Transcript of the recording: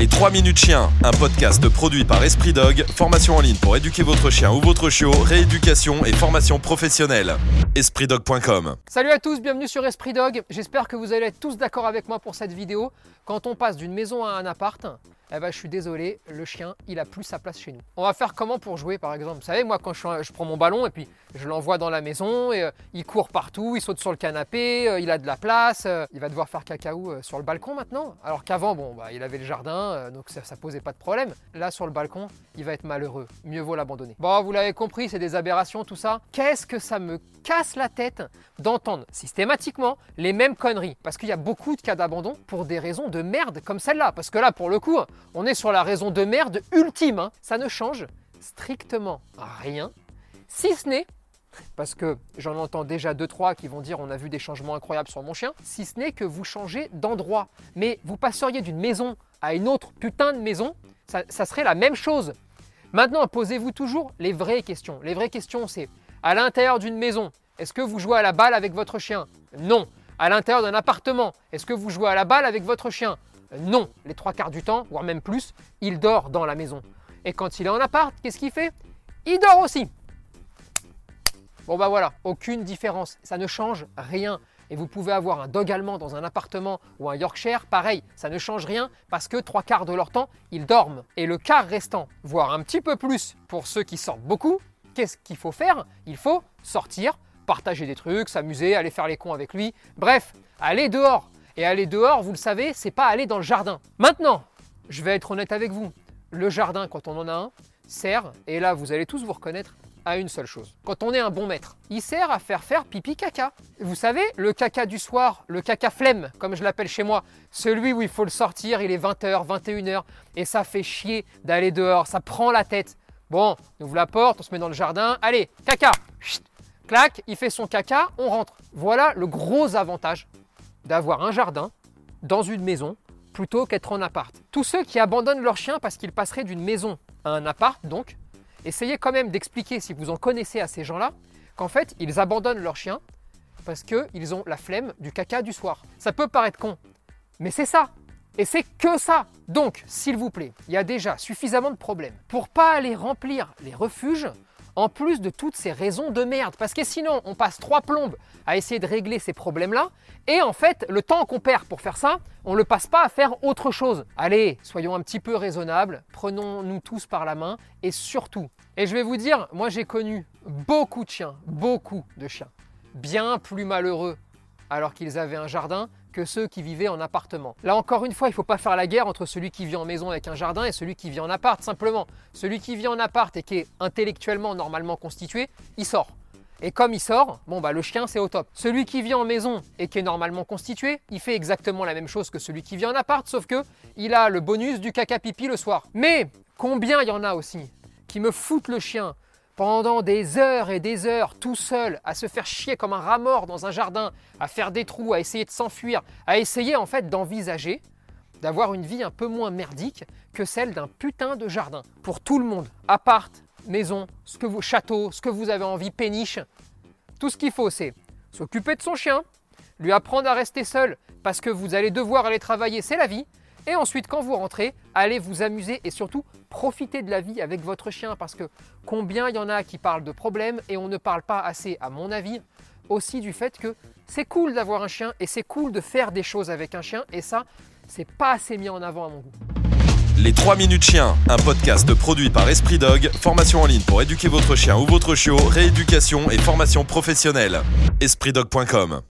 Les 3 minutes chien, un podcast produit par Esprit Dog, formation en ligne pour éduquer votre chien ou votre chiot, rééducation et formation professionnelle. EspritDog.com Salut à tous, bienvenue sur Esprit Dog. J'espère que vous allez être tous d'accord avec moi pour cette vidéo. Quand on passe d'une maison à un appart, eh ben, je suis désolé, le chien, il a plus sa place chez nous. On va faire comment pour jouer, par exemple? Vous savez, moi, quand je, prends mon ballon et puis je l'envoie dans la maison, et, euh, il court partout, il saute sur le canapé, euh, il a de la place, euh, il va devoir faire cacaou euh, sur le balcon maintenant? Alors qu'avant, bon, bah, il avait le jardin, donc ça, ça posait pas de problème. Là, sur le balcon, il va être malheureux. Mieux vaut l'abandonner. Bon, vous l'avez compris, c'est des aberrations, tout ça. Qu'est-ce que ça me casse la tête d'entendre systématiquement les mêmes conneries? Parce qu'il y a beaucoup de cas d'abandon pour des raisons de merde comme celle-là. Parce que là, pour le coup, on est sur la raison de merde ultime. hein. Ça ne change strictement rien, si ce n'est, parce que j'en entends déjà deux trois qui vont dire on a vu des changements incroyables sur mon chien, si ce n'est que vous changez d'endroit. Mais vous passeriez d'une maison à une autre putain de maison, ça, ça serait la même chose. Maintenant, posez-vous toujours les vraies questions. Les vraies questions, c'est à l'intérieur d'une maison, est-ce que vous jouez à la balle avec votre chien? Non. À l'intérieur d'un appartement, est-ce que vous jouez à la balle avec votre chien? Non. Les trois quarts du temps, voire même plus, il dort dans la maison. Et quand il est en appart, qu'est-ce qu'il fait? Il dort aussi. Bon bah voilà, aucune différence, ça ne change rien. Et vous pouvez avoir un dog allemand dans un appartement ou un Yorkshire, pareil, ça ne change rien parce que trois quarts de leur temps, ils dorment. Et le quart restant, voire un petit peu plus pour ceux qui sortent beaucoup, qu'est-ce qu'il faut faire? Il faut sortir, partager des trucs, s'amuser, aller faire les cons avec lui, bref, aller dehors. Et aller dehors, vous le savez, c'est pas aller dans le jardin. Maintenant, je vais être honnête avec vous, le jardin, quand on en a un, sert, et là vous allez tous vous reconnaître, à une seule chose. Quand on est un bon maître, il sert à faire faire pipi caca. Vous savez, le caca du soir, le caca flemme, comme je l'appelle chez moi, celui où il faut le sortir, il est 20h, 21h, et ça fait chier d'aller dehors, ça prend la tête. Bon, on ouvre la porte, on se met dans le jardin, allez, caca Chut Clac, il fait son caca, on rentre. Voilà le gros avantage d'avoir un jardin dans une maison plutôt qu'être en appart. Tous ceux qui abandonnent leur chien parce qu'ils passeraient d'une maison à un appart, donc, essayez quand même d'expliquer, si vous en connaissez à ces gens-là, qu'en fait, ils abandonnent leur chien parce qu'ils ont la flemme du caca du soir. Ça peut paraître con, mais c'est ça. Et c'est que ça. Donc, s'il vous plaît, il y a déjà suffisamment de problèmes pour pas aller remplir les refuges en plus de toutes ces raisons de merde. Parce que sinon, on passe trois plombes à essayer de régler ces problèmes-là. Et en fait, le temps qu'on perd pour faire ça, on ne le passe pas à faire autre chose. Allez, soyons un petit peu raisonnables, prenons-nous tous par la main et surtout, et je vais vous dire, moi j'ai connu beaucoup de chiens, beaucoup de chiens, bien plus malheureux alors qu'ils avaient un jardin que ceux qui vivaient en appartement. Là encore une fois, il ne faut pas faire la guerre entre celui qui vit en maison avec un jardin et celui qui vit en appart, simplement. Celui qui vit en appart et qui est intellectuellement normalement constitué, il sort. Et comme il sort, bon bah le chien c'est au top. Celui qui vit en maison et qui est normalement constitué, il fait exactement la même chose que celui qui vit en appart, sauf que il a le bonus du caca pipi le soir. Mais combien il y en a aussi qui me foutent le chien pendant des heures et des heures tout seul à se faire chier comme un rat mort dans un jardin, à faire des trous, à essayer de s'enfuir, à essayer en fait d'envisager d'avoir une vie un peu moins merdique que celle d'un putain de jardin. Pour tout le monde, appart, maison, château, ce que vous avez envie, péniche, tout ce qu'il faut c'est s'occuper de son chien, lui apprendre à rester seul parce que vous allez devoir aller travailler, c'est la vie. Et ensuite, quand vous rentrez, allez vous amuser et surtout profiter de la vie avec votre chien parce que combien il y en a qui parlent de problèmes et on ne parle pas assez, à mon avis, aussi du fait que c'est cool d'avoir un chien et c'est cool de faire des choses avec un chien et ça, c'est pas assez mis en avant à mon goût. Les 3 minutes chien, un podcast produit par Esprit Dog, formation en ligne pour éduquer votre chien ou votre chiot, rééducation et formation professionnelle. EspritDog.com